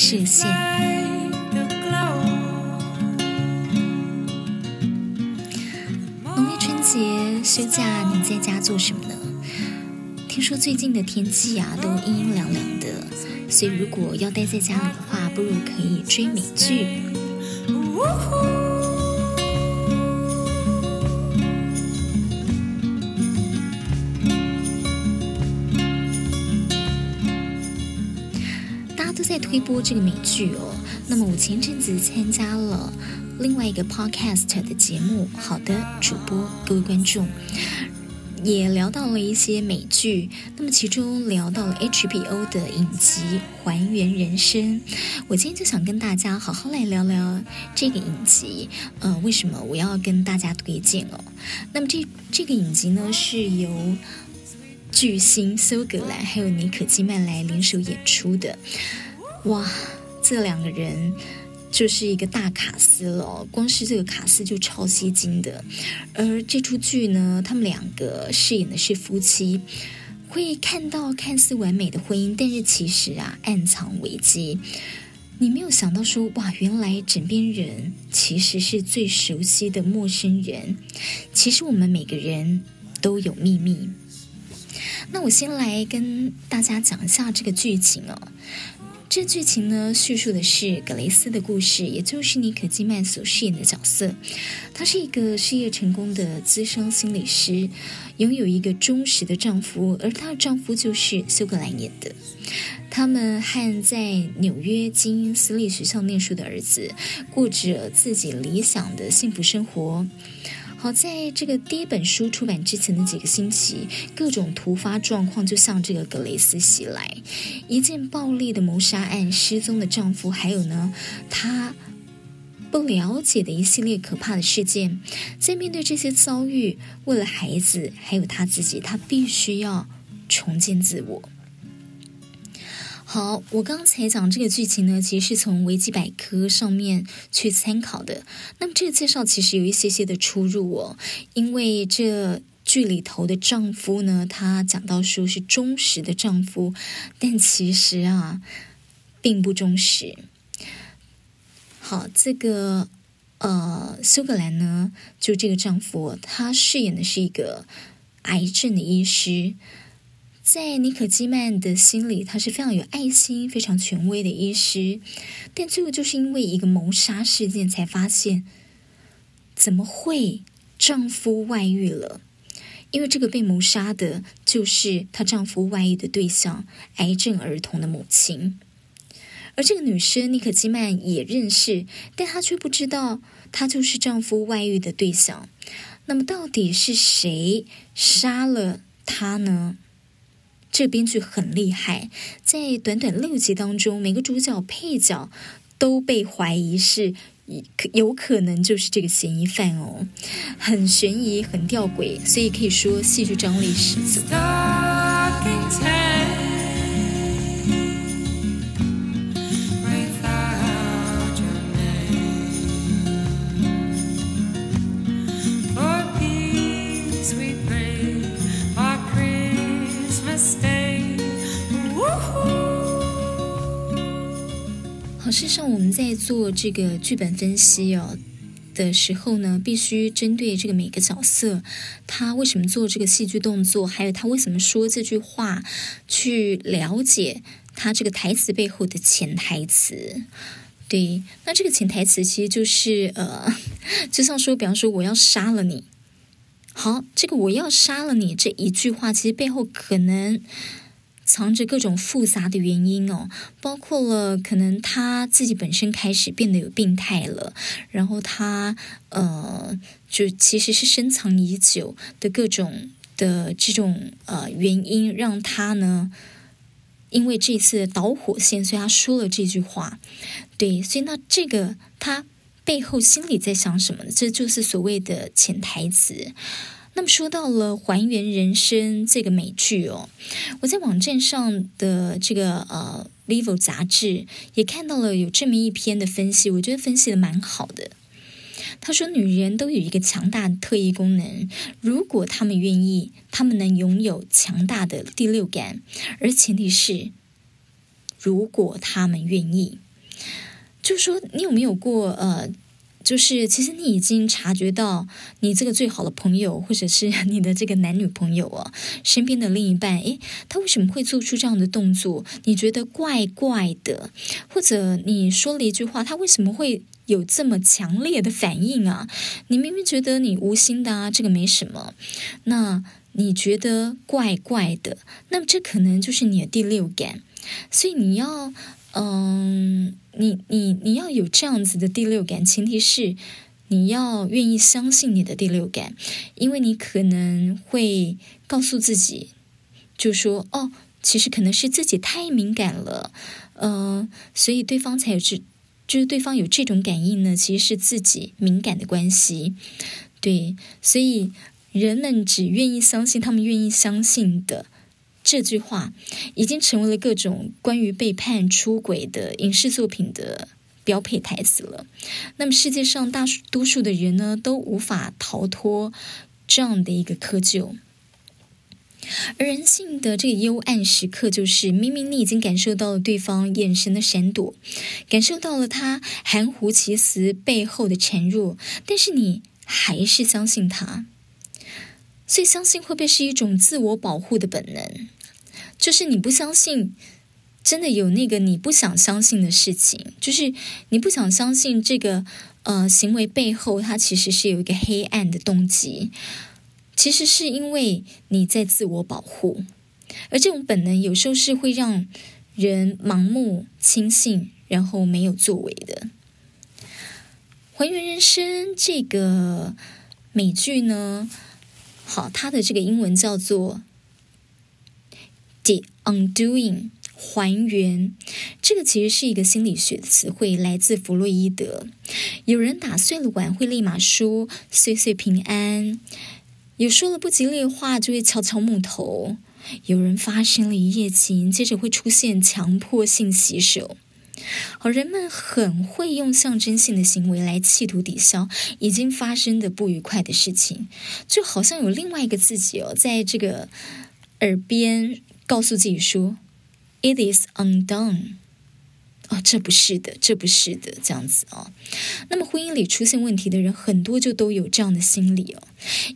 视线。农历春节休假，你在家做什么呢？听说最近的天气啊，都阴阴凉凉的，所以如果要待在家里的话，不如可以追美剧。推播这个美剧哦，那么我前阵子参加了另外一个 podcast 的节目，好的主播，各位观众也聊到了一些美剧，那么其中聊到了 HBO 的影集《还原人生》，我今天就想跟大家好好来聊聊这个影集，呃，为什么我要跟大家推荐哦？那么这这个影集呢，是由巨星苏格兰还有妮可基曼来联手演出的。哇，这两个人就是一个大卡司了，光是这个卡司就超吸睛的。而这出剧呢，他们两个饰演的是夫妻，会看到看似完美的婚姻，但是其实啊，暗藏危机。你没有想到说，哇，原来枕边人其实是最熟悉的陌生人。其实我们每个人都有秘密。那我先来跟大家讲一下这个剧情哦。这剧情呢，叙述的是格雷斯的故事，也就是妮可基曼所饰演的角色。她是一个事业成功的资深心理师，拥有一个忠实的丈夫，而她的丈夫就是休格兰演的。他们和在纽约精英私立学校念书的儿子，过着自己理想的幸福生活。好，在这个第一本书出版之前的几个星期，各种突发状况就向这个格雷斯袭来，一件暴力的谋杀案、失踪的丈夫，还有呢，她不了解的一系列可怕的事件。在面对这些遭遇，为了孩子，还有她自己，她必须要重建自我。好，我刚才讲这个剧情呢，其实是从维基百科上面去参考的。那么这个介绍其实有一些些的出入哦，因为这剧里头的丈夫呢，他讲到说是忠实的丈夫，但其实啊，并不忠实。好，这个呃，苏格兰呢，就这个丈夫，他饰演的是一个癌症的医师。在妮可基曼的心里，他是非常有爱心、非常权威的医师，但最后就是因为一个谋杀事件，才发现怎么会丈夫外遇了？因为这个被谋杀的就是她丈夫外遇的对象——癌症儿童的母亲。而这个女生妮可基曼也认识，但她却不知道她就是丈夫外遇的对象。那么，到底是谁杀了她呢？这编剧很厉害，在短短六集当中，每个主角配角都被怀疑是有可能就是这个嫌疑犯哦，很悬疑，很吊诡，所以可以说戏剧张力十足。事实上，我们在做这个剧本分析哦的时候呢，必须针对这个每个角色，他为什么做这个戏剧动作，还有他为什么说这句话，去了解他这个台词背后的潜台词。对，那这个潜台词其实就是呃，就像说，比方说我要杀了你，好，这个我要杀了你这一句话，其实背后可能。藏着各种复杂的原因哦，包括了可能他自己本身开始变得有病态了，然后他呃，就其实是深藏已久的各种的这种呃原因，让他呢，因为这次导火线，所以他说了这句话。对，所以那这个他背后心里在想什么呢？这就是所谓的潜台词。那么说到了《还原人生》这个美剧哦，我在网站上的这个呃《Vivo》杂志也看到了有这么一篇的分析，我觉得分析的蛮好的。他说，女人都有一个强大的特异功能，如果她们愿意，她们能拥有强大的第六感，而前提是，如果她们愿意。就说，你有没有过呃？就是，其实你已经察觉到，你这个最好的朋友，或者是 你的这个男女朋友啊，身边的另一半，诶，他为什么会做出这样的动作？你觉得怪怪的，或者你说了一句话，他为什么会有这么强烈的反应啊？你明明觉得你无心的啊，这个没什么，那你觉得怪怪的，那么这可能就是你的第六感，所以你要。嗯，你你你要有这样子的第六感，前提是你要愿意相信你的第六感，因为你可能会告诉自己，就说哦，其实可能是自己太敏感了，嗯，所以对方才有这，就是对方有这种感应呢，其实是自己敏感的关系，对，所以人们只愿意相信他们愿意相信的。这句话已经成为了各种关于背叛、出轨的影视作品的标配台词了。那么，世界上大多数的人呢，都无法逃脱这样的一个窠臼。而人性的这个幽暗时刻，就是明明你已经感受到了对方眼神的闪躲，感受到了他含糊其辞背后的孱弱，但是你还是相信他。所以，相信会不会是一种自我保护的本能？就是你不相信，真的有那个你不想相信的事情，就是你不想相信这个呃行为背后，它其实是有一个黑暗的动机，其实是因为你在自我保护，而这种本能有时候是会让人盲目轻信，然后没有作为的。还原人生这个美剧呢，好，它的这个英文叫做。The undoing 还原，这个其实是一个心理学的词汇，来自弗洛伊德。有人打碎了碗会立马说岁岁平安，有说了不吉利的话就会敲敲木头，有人发生了一夜情，接着会出现强迫性洗手。好，人们很会用象征性的行为来企图抵消已经发生的不愉快的事情，就好像有另外一个自己哦，在这个耳边。告诉自己说，It is undone。哦，这不是的，这不是的，这样子啊。那么婚姻里出现问题的人很多，就都有这样的心理哦。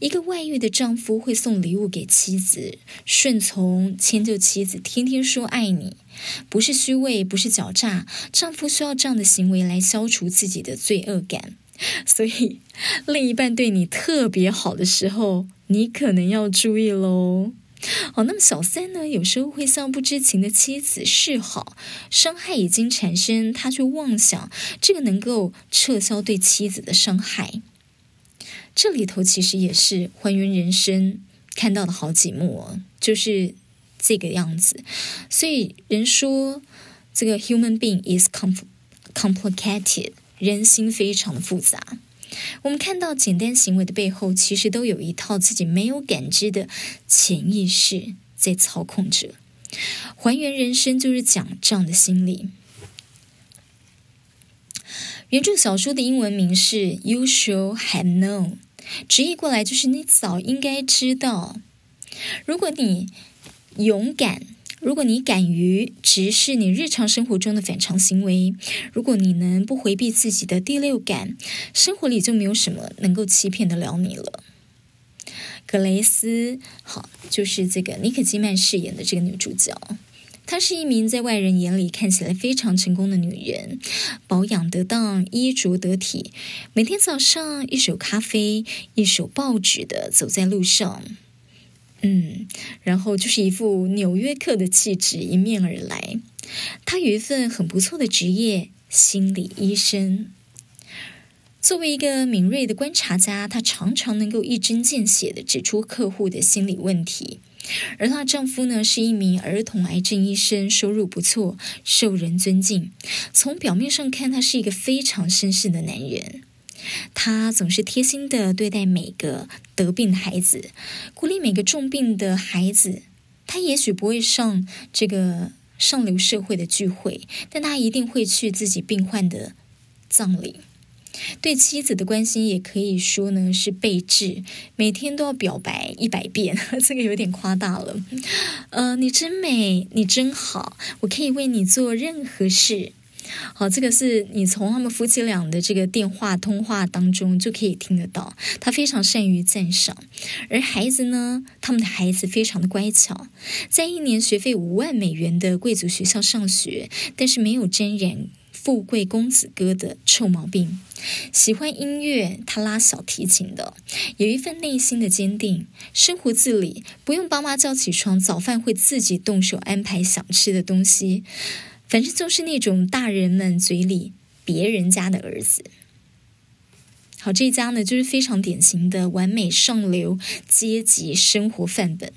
一个外遇的丈夫会送礼物给妻子，顺从迁就妻子，天天说爱你，不是虚伪，不是狡诈。丈夫需要这样的行为来消除自己的罪恶感。所以，另一半对你特别好的时候，你可能要注意喽。好，那么小三呢，有时候会向不知情的妻子示好，伤害已经产生，他却妄想这个能够撤销对妻子的伤害。这里头其实也是还原人生看到的好几幕哦，就是这个样子。所以人说这个 human being is complicated，人心非常的复杂。我们看到简单行为的背后，其实都有一套自己没有感知的潜意识在操控着。还原人生就是讲这样的心理。原著小说的英文名是《You Should Have Known》，直译过来就是“你早应该知道”。如果你勇敢。如果你敢于直视你日常生活中的反常行为，如果你能不回避自己的第六感，生活里就没有什么能够欺骗得了你了。格雷斯，好，就是这个妮可基曼饰演的这个女主角，她是一名在外人眼里看起来非常成功的女人，保养得当，衣着得体，每天早上一手咖啡，一手报纸的走在路上。嗯，然后就是一副纽约客的气质迎面而来。他有一份很不错的职业——心理医生。作为一个敏锐的观察家，他常常能够一针见血的指出客户的心理问题。而她丈夫呢，是一名儿童癌症医生，收入不错，受人尊敬。从表面上看，他是一个非常绅士的男人。他总是贴心的对待每个得病的孩子，鼓励每个重病的孩子。他也许不会上这个上流社会的聚会，但他一定会去自己病患的葬礼。对妻子的关心也可以说呢是备至，每天都要表白一百遍，这个有点夸大了。呃，你真美，你真好，我可以为你做任何事。好，这个是你从他们夫妻俩的这个电话通话当中就可以听得到，他非常善于赞赏。而孩子呢，他们的孩子非常的乖巧，在一年学费五万美元的贵族学校上学，但是没有沾染富贵公子哥的臭毛病。喜欢音乐，他拉小提琴的，有一份内心的坚定，生活自理，不用爸妈叫起床，早饭会自己动手安排想吃的东西。反正就是那种大人们嘴里别人家的儿子。好，这家呢就是非常典型的完美上流阶级生活范本。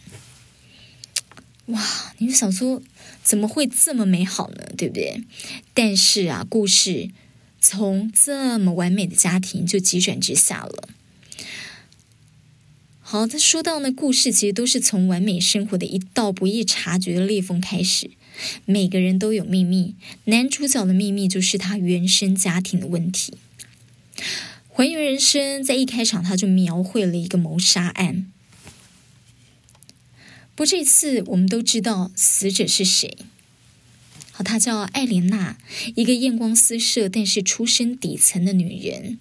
哇，你就想说怎么会这么美好呢？对不对？但是啊，故事从这么完美的家庭就急转直下了。好，他说到呢，故事其实都是从完美生活的一道不易察觉的裂缝开始。每个人都有秘密，男主角的秘密就是他原生家庭的问题。还原人生在一开场他就描绘了一个谋杀案，不过这次我们都知道死者是谁。好，她叫艾莲娜，一个艳光四射但是出身底层的女人。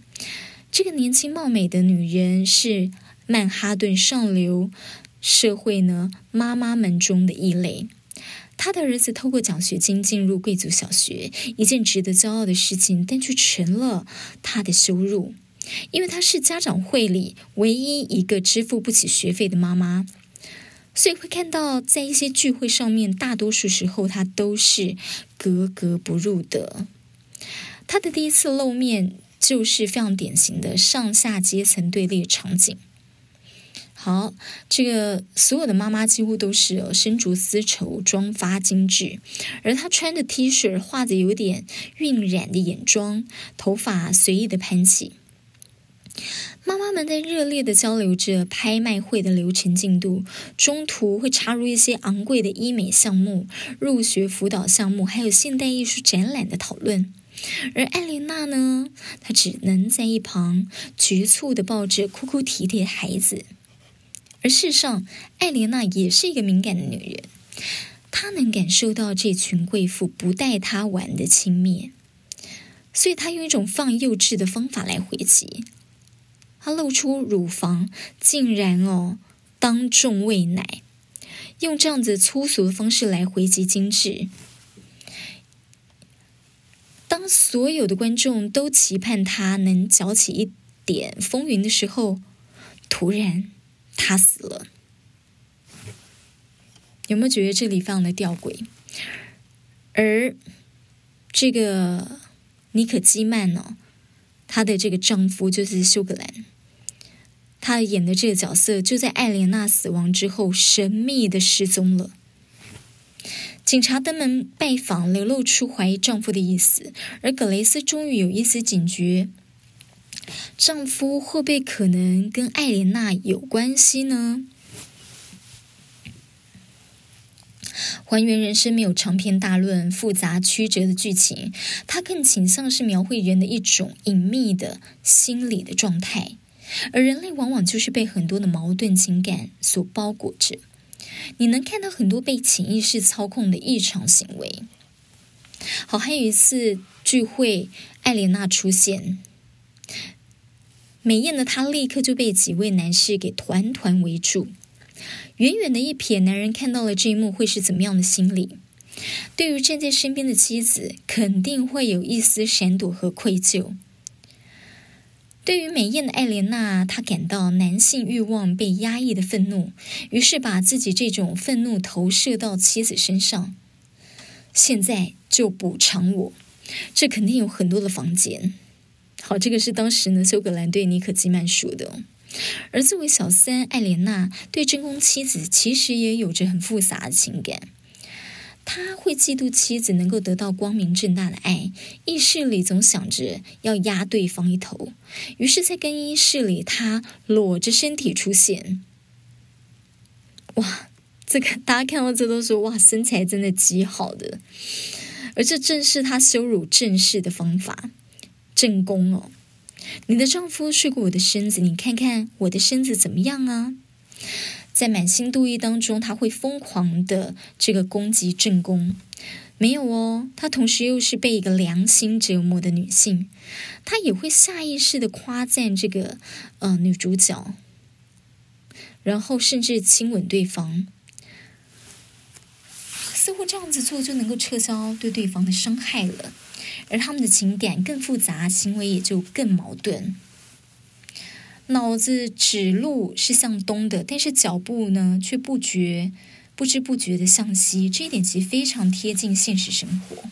这个年轻貌美的女人是曼哈顿上流社会呢妈妈们中的异类。他的儿子透过奖学金进入贵族小学，一件值得骄傲的事情，但却成了他的羞辱，因为他是家长会里唯一一个支付不起学费的妈妈，所以会看到在一些聚会上面，大多数时候他都是格格不入的。他的第一次露面就是非常典型的上下阶层对立场景。好，这个所有的妈妈几乎都是身着丝绸，妆发精致，而她穿的 T 恤，画的有点晕染的眼妆，头发随意的盘起。妈妈们在热烈的交流着拍卖会的流程进度，中途会插入一些昂贵的医美项目、入学辅导项目，还有现代艺术展览的讨论。而艾琳娜呢，她只能在一旁局促的抱着哭哭啼啼的孩子。而事实上，艾莲娜也是一个敏感的女人，她能感受到这群贵妇不带她玩的轻蔑，所以她用一种放幼稚的方法来回击。她露出乳房，竟然哦当众喂奶，用这样子粗俗的方式来回击精致。当所有的观众都期盼她能搅起一点风云的时候，突然。他死了，有没有觉得这里非常的吊诡？而这个妮可基曼呢，她的这个丈夫就是休格兰，他演的这个角色就在艾莲娜死亡之后神秘的失踪了。警察登门拜访，流露出怀疑丈夫的意思，而葛雷斯终于有一丝警觉。丈夫会不会可能跟艾莲娜有关系呢？还原人生没有长篇大论、复杂曲折的剧情，它更倾向是描绘人的一种隐秘的心理的状态，而人类往往就是被很多的矛盾情感所包裹着。你能看到很多被潜意识操控的异常行为。好，还有一次聚会，艾莲娜出现。美艳的她立刻就被几位男士给团团围住。远远的一瞥，男人看到了这一幕，会是怎么样的心理？对于站在身边的妻子，肯定会有一丝闪躲和愧疚。对于美艳的艾莲娜，她感到男性欲望被压抑的愤怒，于是把自己这种愤怒投射到妻子身上。现在就补偿我，这肯定有很多的房间。好，这个是当时呢，苏格兰对尼可基曼说的。而作为小三，艾莲娜对真宫妻子其实也有着很复杂的情感。她会嫉妒妻子能够得到光明正大的爱，意识里总想着要压对方一头。于是，在更衣室里，她裸着身体出现。哇，这个大家看到这都说哇，身材真的极好的。而这正是她羞辱正室的方法。正宫哦，你的丈夫睡过我的身子，你看看我的身子怎么样啊？在满心妒意当中，他会疯狂的这个攻击正宫，没有哦，她同时又是被一个良心折磨的女性，她也会下意识的夸赞这个呃女主角，然后甚至亲吻对方，似乎这样子做就能够撤销对对方的伤害了，而他们的情感更复杂，行为也就更矛盾。脑子指路是向东的，但是脚步呢却不觉。不知不觉的向西，这一点其实非常贴近现实生活。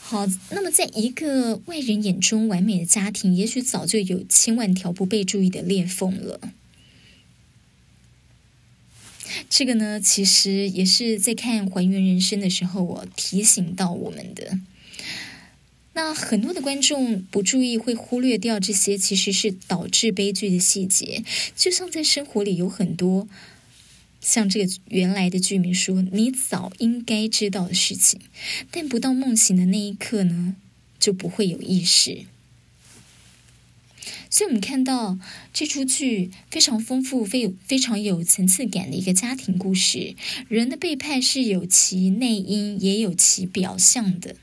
好，那么在一个外人眼中完美的家庭，也许早就有千万条不被注意的裂缝了。这个呢，其实也是在看《还原人生》的时候，我提醒到我们的。那很多的观众不注意，会忽略掉这些，其实是导致悲剧的细节。就像在生活里有很多像这个原来的剧名说，你早应该知道的事情，但不到梦醒的那一刻呢，就不会有意识。所以，我们看到这出剧非常丰富、非非常有层次感的一个家庭故事。人的背叛是有其内因，也有其表象的。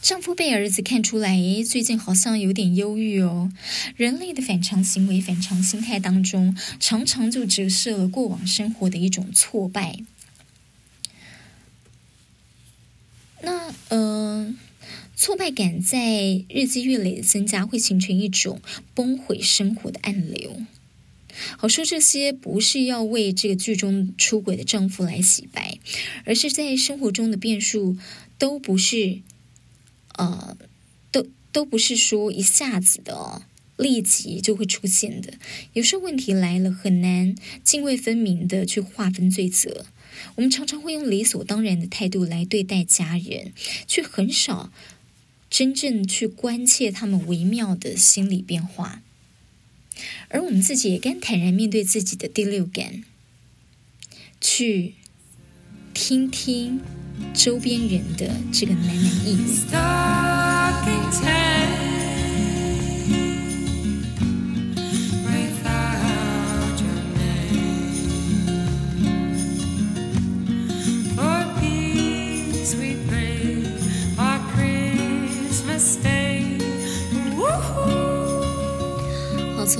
丈夫被儿子看出来，最近好像有点忧郁哦。人类的反常行为、反常心态当中，常常就折射了过往生活的一种挫败。那呃，挫败感在日积月累的增加，会形成一种崩毁生活的暗流。好说这些不是要为这个剧中出轨的丈夫来洗白，而是在生活中的变数都不是。呃，都都不是说一下子的，立即就会出现的。有时候问题来了，很难泾渭分明的去划分罪责。我们常常会用理所当然的态度来对待家人，却很少真正去关切他们微妙的心理变化。而我们自己也该坦然面对自己的第六感，去听听。周边人的这个喃喃意语。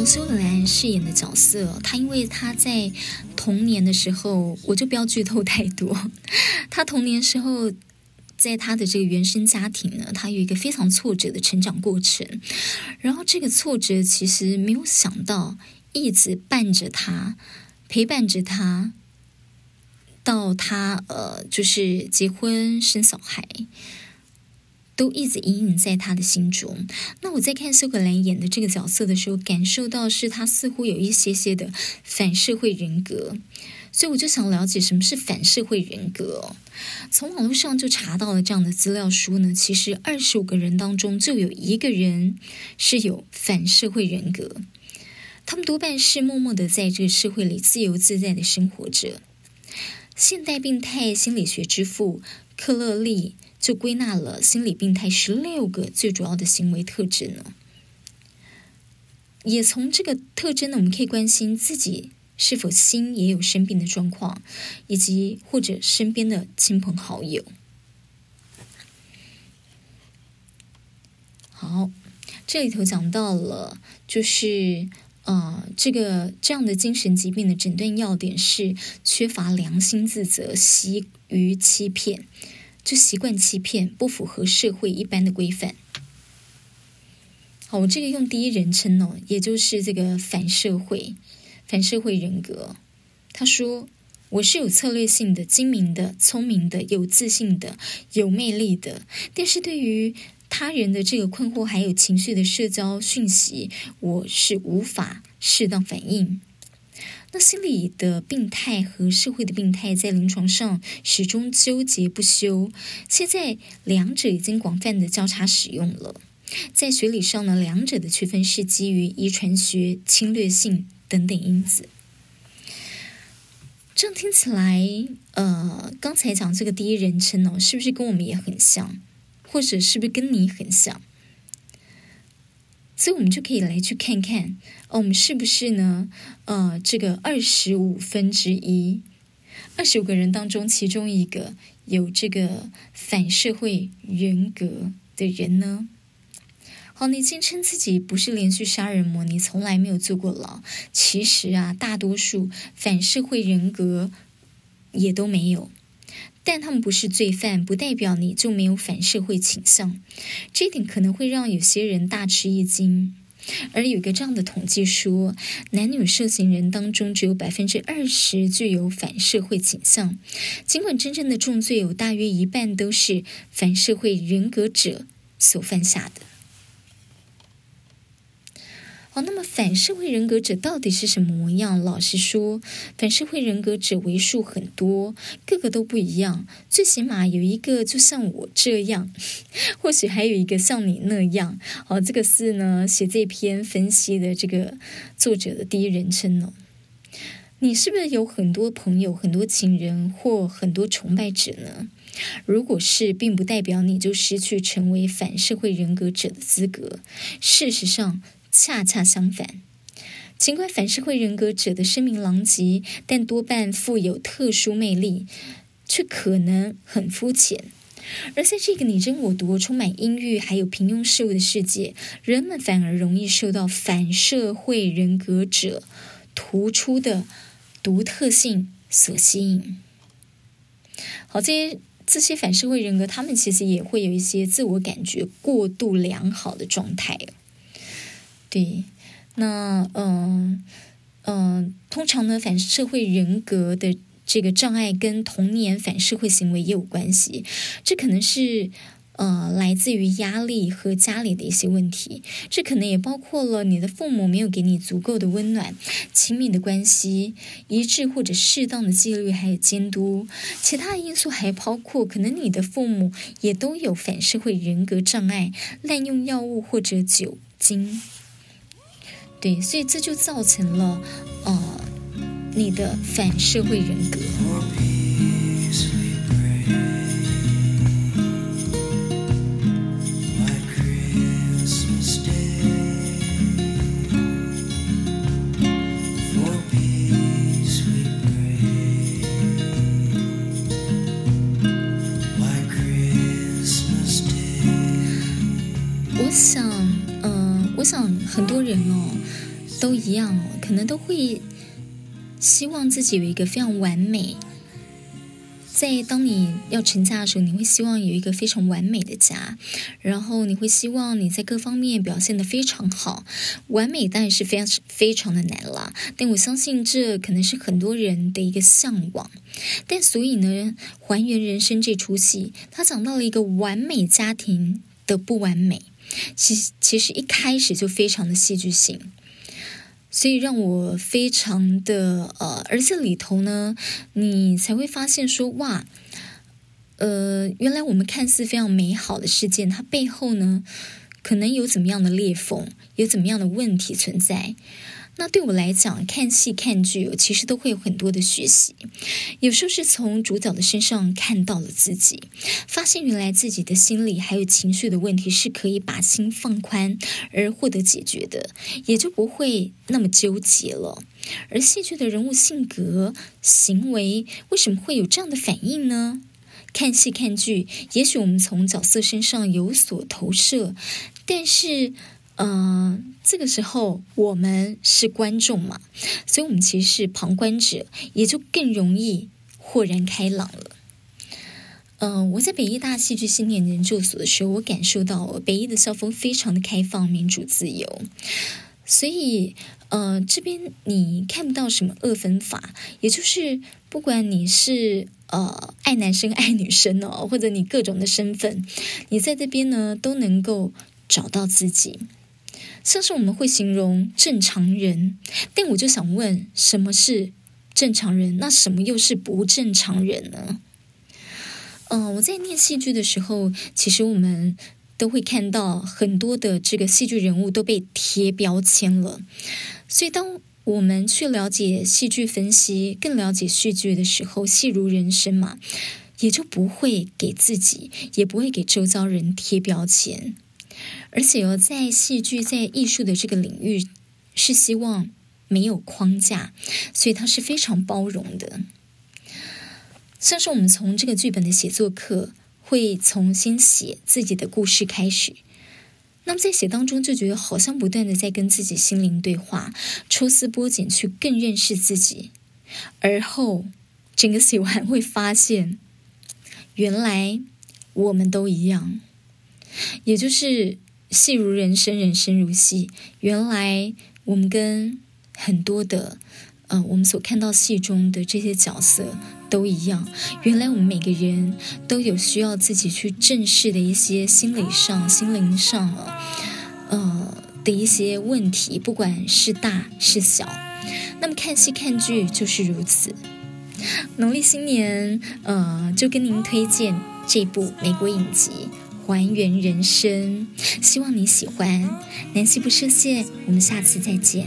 从苏格兰饰演的角色，他因为他在。童年的时候，我就不要剧透太多。他童年时候，在他的这个原生家庭呢，他有一个非常挫折的成长过程。然后这个挫折其实没有想到，一直伴着他，陪伴着他，到他呃，就是结婚生小孩。都一直隐隐在他的心中。那我在看苏格兰演的这个角色的时候，感受到是他似乎有一些些的反社会人格，所以我就想了解什么是反社会人格。从网络上就查到了这样的资料说呢，其实二十五个人当中就有一个人是有反社会人格，他们多半是默默的在这个社会里自由自在的生活着。现代病态心理学之父克勒利。就归纳了心理病态十六个最主要的行为特质呢，也从这个特征呢，我们可以关心自己是否心也有生病的状况，以及或者身边的亲朋好友。好，这里头讲到了，就是呃，这个这样的精神疾病的诊断要点是缺乏良心自责，习于欺骗。就习惯欺骗，不符合社会一般的规范。好，我这个用第一人称哦，也就是这个反社会、反社会人格。他说：“我是有策略性的、精明的、聪明的、有自信的、有魅力的，但是对于他人的这个困惑还有情绪的社交讯息，我是无法适当反应。”那心理的病态和社会的病态在临床上始终纠结不休，现在两者已经广泛的交叉使用了。在学理上呢，两者的区分是基于遗传学、侵略性等等因子。这样听起来，呃，刚才讲这个第一人称呢，是不是跟我们也很像，或者是不是跟你很像？所以，我们就可以来去看看，哦，我们是不是呢？呃，这个二十五分之一，二十五个人当中，其中一个有这个反社会人格的人呢？好，你坚称自己不是连续杀人魔，你从来没有坐过牢。其实啊，大多数反社会人格也都没有。但他们不是罪犯，不代表你就没有反社会倾向。这一点可能会让有些人大吃一惊。而有一个这样的统计说，男女受刑人当中只有百分之二十具有反社会倾向。尽管真正的重罪有大约一半都是反社会人格者所犯下的。那么反社会人格者到底是什么模样？老实说，反社会人格者为数很多，个个都不一样。最起码有一个就像我这样，或许还有一个像你那样。好，这个是呢，写这篇分析的这个作者的第一人称呢。你是不是有很多朋友、很多情人或很多崇拜者呢？如果是，并不代表你就失去成为反社会人格者的资格。事实上，恰恰相反，尽管反社会人格者的声名狼藉，但多半富有特殊魅力，却可能很肤浅。而在这个你争我夺、充满阴郁还有平庸事物的世界，人们反而容易受到反社会人格者突出的独特性所吸引。好，这些这些反社会人格，他们其实也会有一些自我感觉过度良好的状态。对，那嗯嗯，通常呢，反社会人格的这个障碍跟童年反社会行为也有关系。这可能是呃来自于压力和家里的一些问题，这可能也包括了你的父母没有给你足够的温暖、亲密的关系、一致或者适当的纪律还有监督。其他因素还包括可能你的父母也都有反社会人格障碍，滥用药物或者酒精。对，所以这就造成了，呃，你的反社会人格。我想，嗯、我想很多人哦。都一样哦，可能都会希望自己有一个非常完美。在当你要成家的时候，你会希望有一个非常完美的家，然后你会希望你在各方面表现得非常好。完美当然是非常非常的难了，但我相信这可能是很多人的一个向往。但所以呢，还原人生这出戏，他讲到了一个完美家庭的不完美，其实其实一开始就非常的戏剧性。所以让我非常的呃，而这里头呢，你才会发现说哇，呃，原来我们看似非常美好的事件，它背后呢，可能有怎么样的裂缝，有怎么样的问题存在。那对我来讲，看戏看剧，其实都会有很多的学习。有时候是从主角的身上看到了自己，发现原来自己的心理还有情绪的问题是可以把心放宽而获得解决的，也就不会那么纠结了。而戏剧的人物性格、行为，为什么会有这样的反应呢？看戏看剧，也许我们从角色身上有所投射，但是。嗯、呃，这个时候我们是观众嘛，所以我们其实是旁观者，也就更容易豁然开朗了。嗯、我在北艺大戏剧系念研究所的时候，我感受到北艺的校风非常的开放、民主、自由，所以呃，这边你看不到什么二分法，也就是不管你是呃爱男生爱女生哦，或者你各种的身份，你在这边呢都能够找到自己。像是我们会形容正常人，但我就想问，什么是正常人？那什么又是不正常人呢？嗯、我在念戏剧的时候，其实我们都会看到很多的这个戏剧人物都被贴标签了。所以，当我们去了解戏剧分析，更了解戏剧的时候，戏如人生嘛，也就不会给自己，也不会给周遭人贴标签。而且哦，在戏剧、在艺术的这个领域，是希望没有框架，所以它是非常包容的。像是我们从这个剧本的写作课，会重新写自己的故事开始。那么在写当中，就觉得好像不断的在跟自己心灵对话，抽丝剥茧去更认识自己。而后整个写完会发现，原来我们都一样，也就是戏如人生，人生如戏。原来我们跟很多的，呃，我们所看到戏中的这些角色。都一样。原来我们每个人都有需要自己去正视的一些心理上、心灵上啊，呃的一些问题，不管是大是小。那么看戏看剧就是如此。农历新年，呃，就跟您推荐这部美国影集《还原人生》，希望你喜欢。南希不设限，我们下次再见。